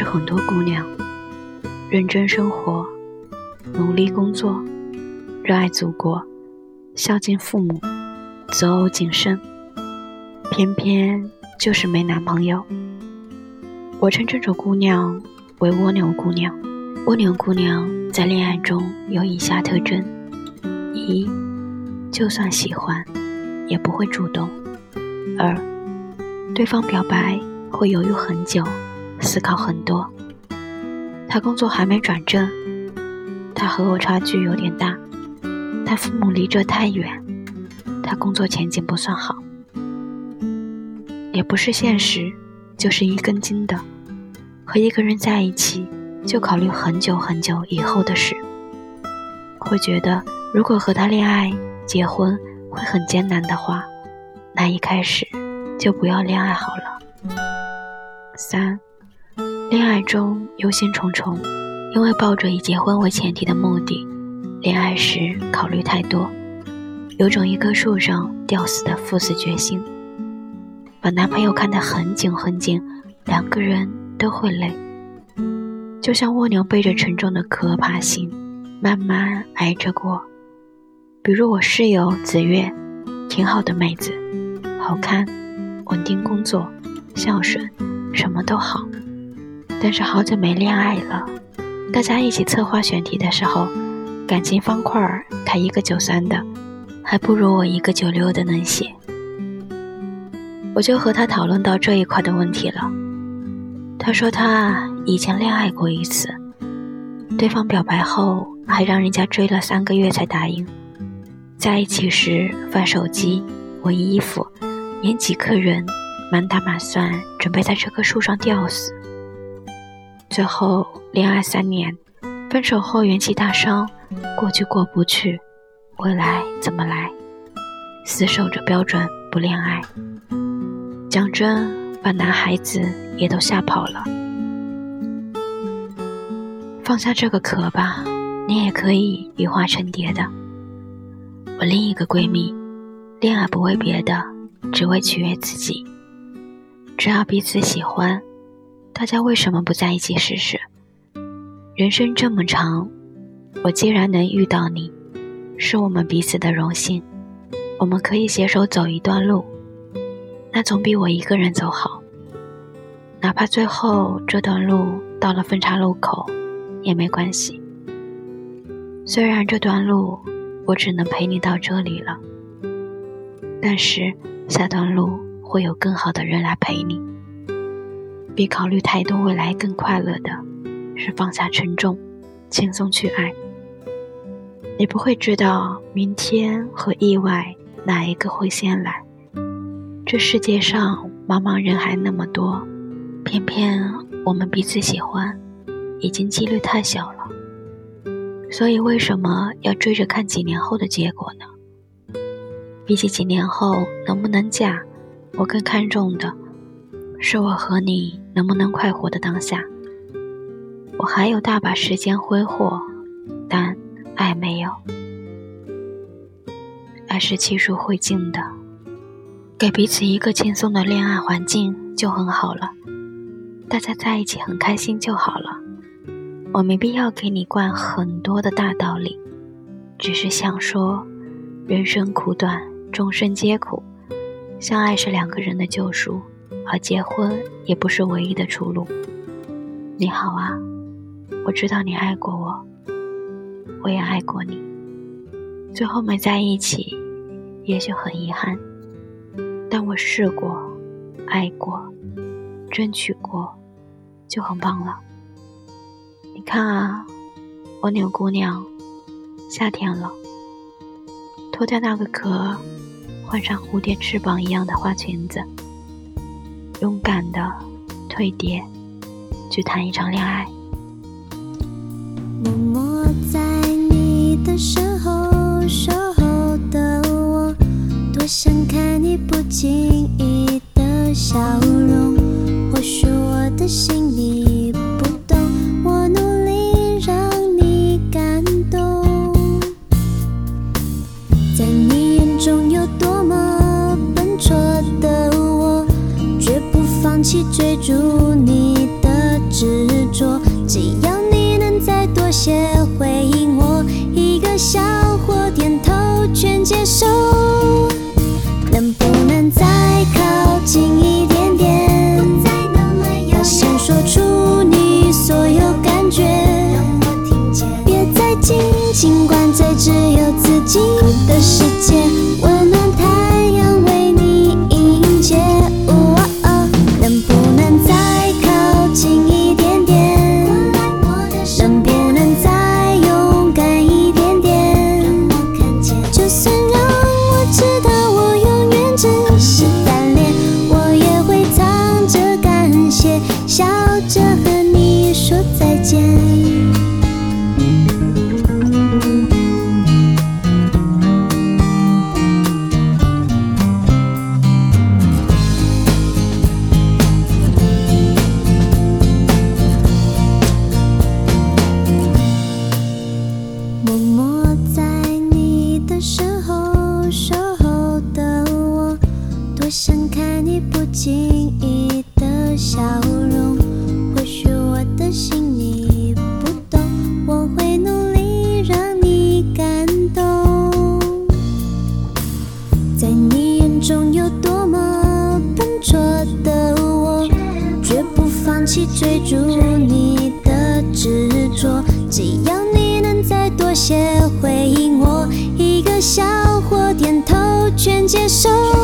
是很多姑娘，认真生活，努力工作，热爱祖国，孝敬父母，择偶谨慎，偏偏就是没男朋友。我称这种姑娘为蜗牛姑娘。蜗牛姑娘在恋爱中有以下特征：一，就算喜欢，也不会主动；二，对方表白会犹豫很久。思考很多。他工作还没转正，他和我差距有点大，他父母离这太远，他工作前景不算好，也不是现实，就是一根筋的。和一个人在一起，就考虑很久很久以后的事，会觉得如果和他恋爱、结婚会很艰难的话，那一开始就不要恋爱好了。三。恋爱中忧心忡忡，因为抱着以结婚为前提的目的，恋爱时考虑太多，有种一棵树上吊死的赴死决心，把男朋友看得很紧很紧，两个人都会累，就像蜗牛背着沉重的壳爬行，慢慢挨着过。比如我室友子月，挺好的妹子，好看，稳定工作，孝顺，什么都好。但是好久没恋爱了，大家一起策划选题的时候，感情方块儿他一个九三的，还不如我一个九六的能写。我就和他讨论到这一块的问题了。他说他以前恋爱过一次，对方表白后还让人家追了三个月才答应，在一起时翻手机、闻衣服、演几个人，满打满算准备在这棵树上吊死。最后恋爱三年，分手后元气大伤，过去过不去，未来怎么来？死守着标准不恋爱，讲真，把男孩子也都吓跑了。放下这个壳吧，你也可以羽化成蝶的。我另一个闺蜜，恋爱不为别的，只为取悦自己，只要彼此喜欢。大家为什么不在一起试试？人生这么长，我既然能遇到你，是我们彼此的荣幸。我们可以携手走一段路，那总比我一个人走好。哪怕最后这段路到了分岔路口，也没关系。虽然这段路我只能陪你到这里了，但是下段路会有更好的人来陪你。比考虑太多未来更快乐的，是放下沉重，轻松去爱。你不会知道明天和意外哪一个会先来。这世界上茫茫人海那么多，偏偏我们彼此喜欢，已经几率太小了。所以为什么要追着看几年后的结果呢？比起几年后能不能嫁，我更看重的。是我和你能不能快活的当下。我还有大把时间挥霍，但爱没有。爱是气数会尽的，给彼此一个轻松的恋爱环境就很好了。大家在一起很开心就好了。我没必要给你灌很多的大道理，只是想说，人生苦短，众生皆苦，相爱是两个人的救赎。而结婚也不是唯一的出路。你好啊，我知道你爱过我，我也爱过你。最后没在一起，也许很遗憾，但我试过，爱过，争取过，就很棒了。你看啊，蜗牛姑娘，夏天了，脱掉那个壳，换上蝴蝶翅膀一样的花裙子。勇敢的蜕蝶，去谈一场恋爱。默默在你的身后守候的我，多想看你不经去。追逐你的执着，只要你能再多些回应我，一个笑或点头全接受。能不能再靠近一点点？大声说出你所有感觉，别再紧紧灌醉只有自己的世界，默默在你的身后守候的我，多想看你不经意的笑容。或许我的心你不懂，我会努力让你感动。在你眼中有多么笨拙的我，绝不放弃追逐你些回应我，一个笑或点头全接受。